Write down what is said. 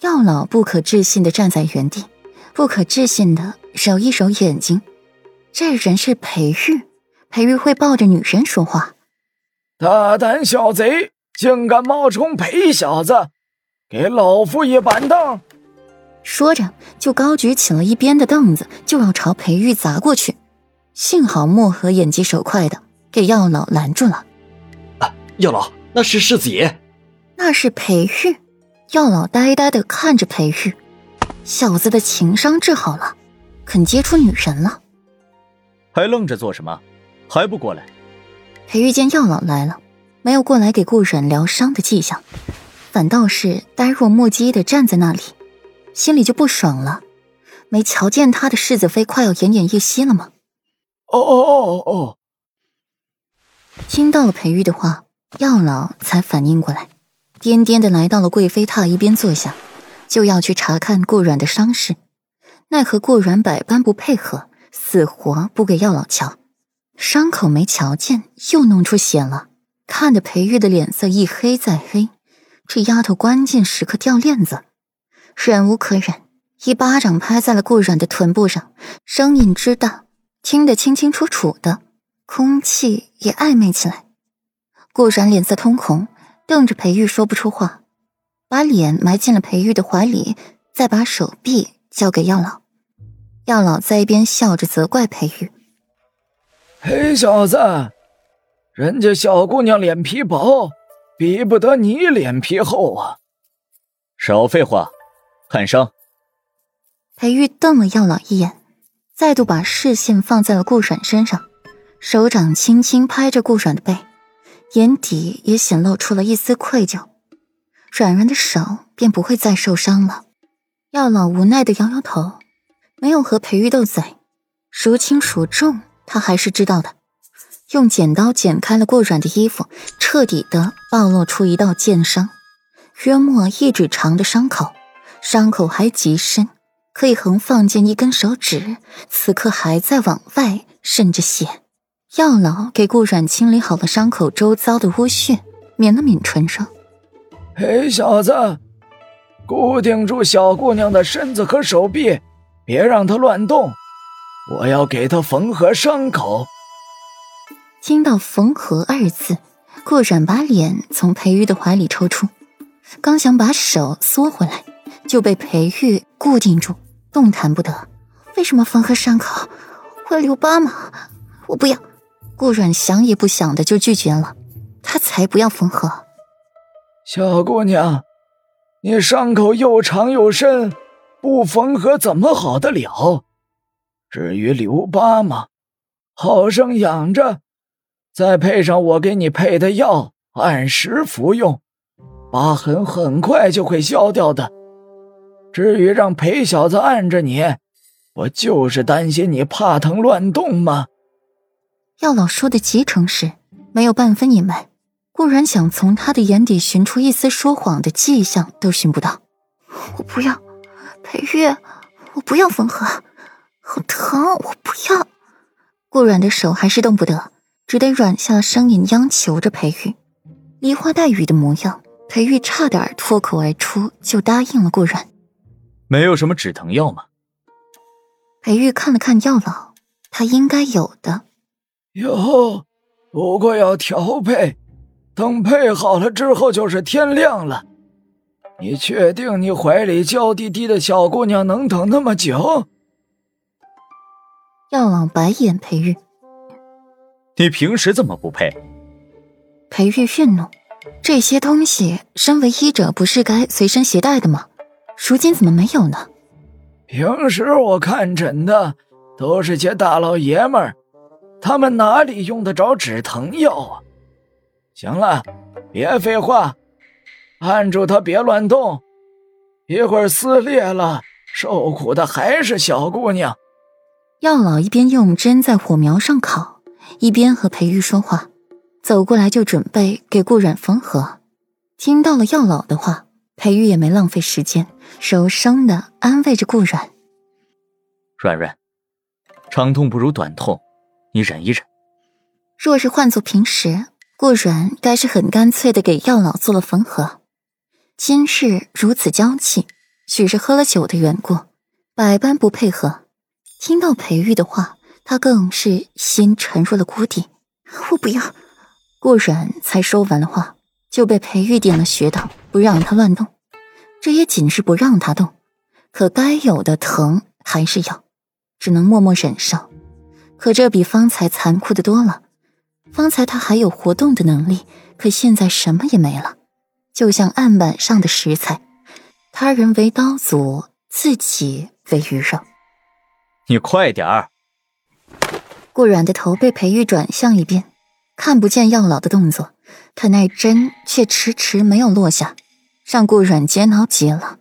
药老不可置信的站在原地，不可置信的揉一揉眼睛。这人是裴玉，裴玉会抱着女人说话。大胆小贼，竟敢冒充裴小子，给老夫一板凳！说着，就高举起了一边的凳子，就要朝裴玉砸过去。幸好墨河眼疾手快的给药老拦住了。啊，药老，那是世子爷，那是裴玉。药老呆呆的看着裴玉，小子的情商治好了，肯接触女人了。还愣着做什么？还不过来！裴玉见药老来了，没有过来给顾阮疗伤的迹象，反倒是呆若木鸡的站在那里，心里就不爽了。没瞧见他的世子妃快要奄奄一息了吗？哦哦哦哦！听到了裴玉的话，药老才反应过来。颠颠的来到了贵妃榻一边坐下，就要去查看顾阮的伤势，奈何顾阮百般不配合，死活不给药老瞧，伤口没瞧见，又弄出血了，看得裴玉的脸色一黑再黑，这丫头关键时刻掉链子，忍无可忍，一巴掌拍在了顾阮的臀部上，声音之大，听得清清楚楚的，空气也暧昧起来，顾阮脸色通红。瞪着裴玉说不出话，把脸埋进了裴玉的怀里，再把手臂交给药老。药老在一边笑着责怪裴玉：“裴小子，人家小姑娘脸皮薄，比不得你脸皮厚啊！”少废话，看伤。裴玉瞪了药老一眼，再度把视线放在了顾阮身上，手掌轻轻拍着顾阮的背。眼底也显露出了一丝愧疚，软软的手便不会再受伤了。药老无奈的摇摇头，没有和裴玉斗嘴，孰轻孰重他还是知道的。用剪刀剪开了过软的衣服，彻底的暴露出一道剑伤，约莫一指长的伤口，伤口还极深，可以横放进一根手指，此刻还在往外渗着血。药老给顾阮清理好了伤口周遭的污血，抿了抿唇说：“裴小子，固定住小姑娘的身子和手臂，别让她乱动。我要给她缝合伤口。”听到“缝合”二字，顾阮把脸从裴玉的怀里抽出，刚想把手缩回来，就被裴玉固定住，动弹不得。为什么缝合伤口会留疤吗？我不要。顾阮想也不想的就拒绝了，他才不要缝合。小姑娘，你伤口又长又深，不缝合怎么好得了？至于留疤嘛，好生养着，再配上我给你配的药，按时服用，疤痕很快就会消掉的。至于让裴小子按着你，我就是担心你怕疼乱动吗。药老说的极诚实，没有半分隐瞒。顾然想从他的眼底寻出一丝说谎的迹象，都寻不到。我不要，裴玉，我不要缝合，好疼，我不要。顾阮的手还是动不得，只得软下了声音央求着裴玉。梨花带雨的模样，裴玉差点脱口而出就答应了顾阮。没有什么止疼药吗？裴玉看了看药老，他应该有的。有，不过要调配，等配好了之后就是天亮了。你确定你怀里娇滴滴的小姑娘能等那么久？药老白眼裴玉，你平时怎么不配？裴玉愠怒，这些东西身为医者不是该随身携带的吗？如今怎么没有呢？平时我看诊的都是些大老爷们儿。他们哪里用得着止疼药啊？行了，别废话，按住他，别乱动，一会儿撕裂了，受苦的还是小姑娘。药老一边用针在火苗上烤，一边和裴玉说话，走过来就准备给顾阮缝合。听到了药老的话，裴玉也没浪费时间，柔声的安慰着顾软：“软软，长痛不如短痛。”你忍一忍。若是换做平时，顾阮该是很干脆的给药老做了缝合。今日如此娇气，许是喝了酒的缘故，百般不配合。听到裴玉的话，他更是心沉入了谷底。我不要。顾软才说完了话，就被裴玉点了穴道，不让他乱动。这也仅是不让他动，可该有的疼还是有，只能默默忍受。可这比方才残酷的多了。方才他还有活动的能力，可现在什么也没了，就像案板上的食材。他人为刀俎，自己为鱼肉。你快点儿！顾软的头被裴玉转向一边，看不见药老的动作，可那针却迟迟没有落下，让顾软煎熬极了。